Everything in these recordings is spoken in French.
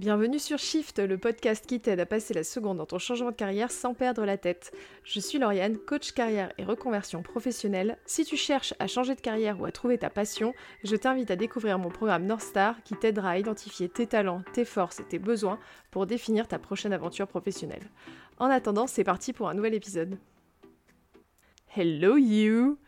Bienvenue sur Shift, le podcast qui t'aide à passer la seconde dans ton changement de carrière sans perdre la tête. Je suis Lauriane, coach carrière et reconversion professionnelle. Si tu cherches à changer de carrière ou à trouver ta passion, je t'invite à découvrir mon programme North Star qui t'aidera à identifier tes talents, tes forces et tes besoins pour définir ta prochaine aventure professionnelle. En attendant, c'est parti pour un nouvel épisode. Hello you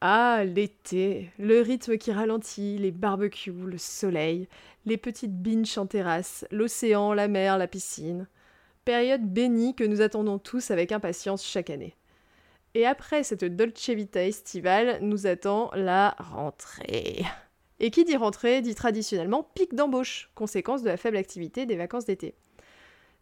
ah, l'été, le rythme qui ralentit, les barbecues, le soleil, les petites binges en terrasse, l'océan, la mer, la piscine. Période bénie que nous attendons tous avec impatience chaque année. Et après cette Dolce Vita estivale, nous attend la rentrée. Et qui dit rentrée dit traditionnellement pic d'embauche, conséquence de la faible activité des vacances d'été.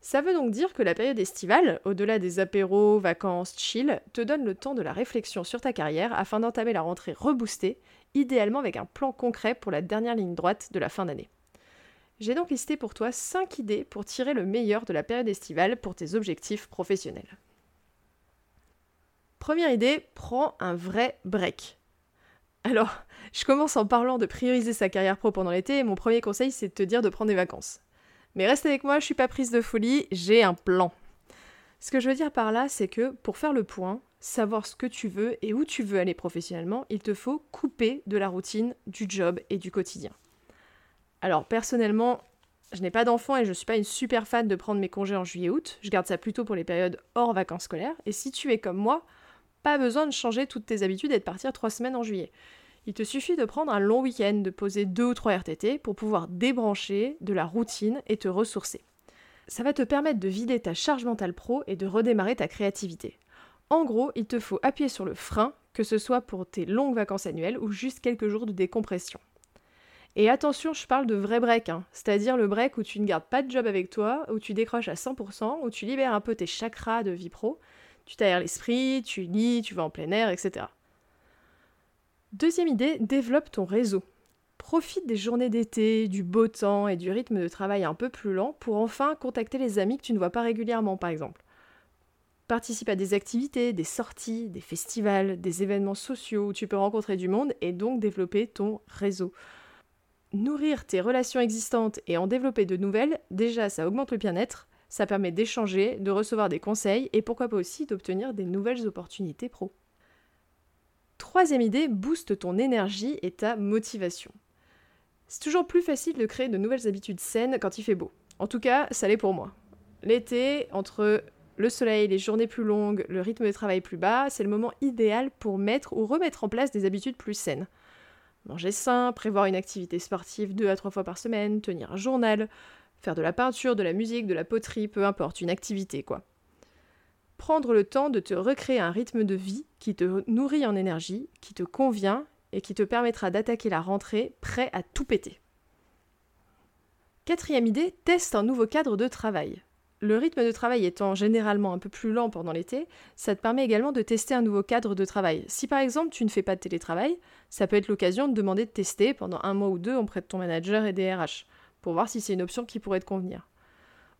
Ça veut donc dire que la période estivale, au-delà des apéros, vacances, chill, te donne le temps de la réflexion sur ta carrière afin d'entamer la rentrée reboostée, idéalement avec un plan concret pour la dernière ligne droite de la fin d'année. J'ai donc listé pour toi 5 idées pour tirer le meilleur de la période estivale pour tes objectifs professionnels. Première idée, prends un vrai break. Alors, je commence en parlant de prioriser sa carrière pro pendant l'été et mon premier conseil c'est de te dire de prendre des vacances. Mais reste avec moi, je suis pas prise de folie, j'ai un plan. Ce que je veux dire par là, c'est que pour faire le point, savoir ce que tu veux et où tu veux aller professionnellement, il te faut couper de la routine, du job et du quotidien. Alors personnellement, je n'ai pas d'enfant et je ne suis pas une super fan de prendre mes congés en juillet-août. Je garde ça plutôt pour les périodes hors vacances scolaires. Et si tu es comme moi, pas besoin de changer toutes tes habitudes et de partir trois semaines en juillet. Il te suffit de prendre un long week-end, de poser deux ou trois RTT pour pouvoir débrancher de la routine et te ressourcer. Ça va te permettre de vider ta charge mentale pro et de redémarrer ta créativité. En gros, il te faut appuyer sur le frein, que ce soit pour tes longues vacances annuelles ou juste quelques jours de décompression. Et attention, je parle de vrai break, hein. c'est-à-dire le break où tu ne gardes pas de job avec toi, où tu décroches à 100%, où tu libères un peu tes chakras de vie pro, tu t'aères l'esprit, tu lis, tu vas en plein air, etc. Deuxième idée, développe ton réseau. Profite des journées d'été, du beau temps et du rythme de travail un peu plus lent pour enfin contacter les amis que tu ne vois pas régulièrement par exemple. Participe à des activités, des sorties, des festivals, des événements sociaux où tu peux rencontrer du monde et donc développer ton réseau. Nourrir tes relations existantes et en développer de nouvelles, déjà ça augmente le bien-être, ça permet d'échanger, de recevoir des conseils et pourquoi pas aussi d'obtenir des nouvelles opportunités pro. Troisième idée, booste ton énergie et ta motivation. C'est toujours plus facile de créer de nouvelles habitudes saines quand il fait beau. En tout cas, ça l'est pour moi. L'été, entre le soleil, les journées plus longues, le rythme de travail plus bas, c'est le moment idéal pour mettre ou remettre en place des habitudes plus saines. Manger sain, prévoir une activité sportive deux à trois fois par semaine, tenir un journal, faire de la peinture, de la musique, de la poterie, peu importe, une activité quoi prendre le temps de te recréer un rythme de vie qui te nourrit en énergie, qui te convient et qui te permettra d'attaquer la rentrée prêt à tout péter. Quatrième idée, teste un nouveau cadre de travail. Le rythme de travail étant généralement un peu plus lent pendant l'été, ça te permet également de tester un nouveau cadre de travail. Si par exemple tu ne fais pas de télétravail, ça peut être l'occasion de demander de tester pendant un mois ou deux auprès de ton manager et des RH, pour voir si c'est une option qui pourrait te convenir.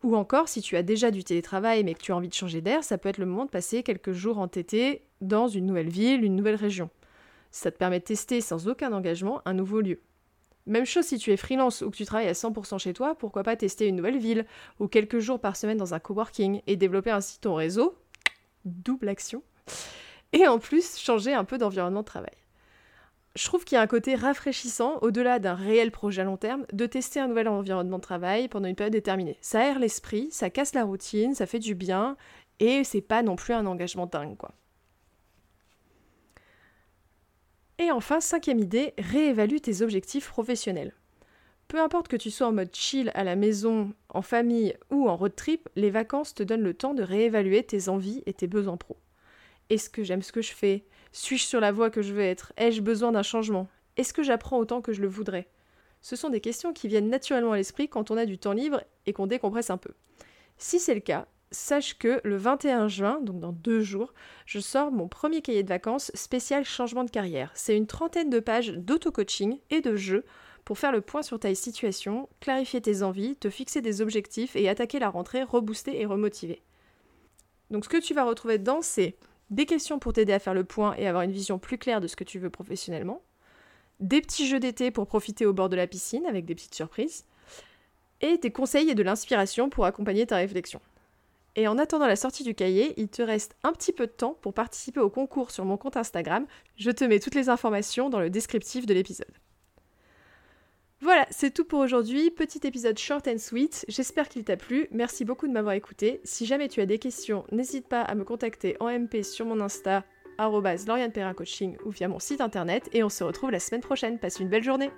Ou encore, si tu as déjà du télétravail mais que tu as envie de changer d'air, ça peut être le moment de passer quelques jours en TT dans une nouvelle ville, une nouvelle région. Ça te permet de tester sans aucun engagement un nouveau lieu. Même chose si tu es freelance ou que tu travailles à 100% chez toi, pourquoi pas tester une nouvelle ville ou quelques jours par semaine dans un coworking et développer ainsi ton réseau, double action, et en plus changer un peu d'environnement de travail je trouve qu'il y a un côté rafraîchissant, au-delà d'un réel projet à long terme, de tester un nouvel environnement de travail pendant une période déterminée. Ça aère l'esprit, ça casse la routine, ça fait du bien, et c'est pas non plus un engagement dingue, quoi. Et enfin, cinquième idée, réévalue tes objectifs professionnels. Peu importe que tu sois en mode chill à la maison, en famille ou en road trip, les vacances te donnent le temps de réévaluer tes envies et tes besoins pro. Est-ce que j'aime ce que je fais Suis-je sur la voie que je veux être? Ai-je besoin d'un changement? Est-ce que j'apprends autant que je le voudrais? Ce sont des questions qui viennent naturellement à l'esprit quand on a du temps libre et qu'on décompresse un peu. Si c'est le cas, sache que le 21 juin, donc dans deux jours, je sors mon premier cahier de vacances spécial changement de carrière. C'est une trentaine de pages d'auto-coaching et de jeux pour faire le point sur ta situation, clarifier tes envies, te fixer des objectifs et attaquer la rentrée reboostée et remotivée. Donc ce que tu vas retrouver dedans, c'est des questions pour t'aider à faire le point et avoir une vision plus claire de ce que tu veux professionnellement, des petits jeux d'été pour profiter au bord de la piscine avec des petites surprises, et des conseils et de l'inspiration pour accompagner ta réflexion. Et en attendant la sortie du cahier, il te reste un petit peu de temps pour participer au concours sur mon compte Instagram. Je te mets toutes les informations dans le descriptif de l'épisode. Voilà, c'est tout pour aujourd'hui. Petit épisode short and sweet. J'espère qu'il t'a plu. Merci beaucoup de m'avoir écouté. Si jamais tu as des questions, n'hésite pas à me contacter en MP sur mon Insta, Coaching ou via mon site internet. Et on se retrouve la semaine prochaine. Passe une belle journée.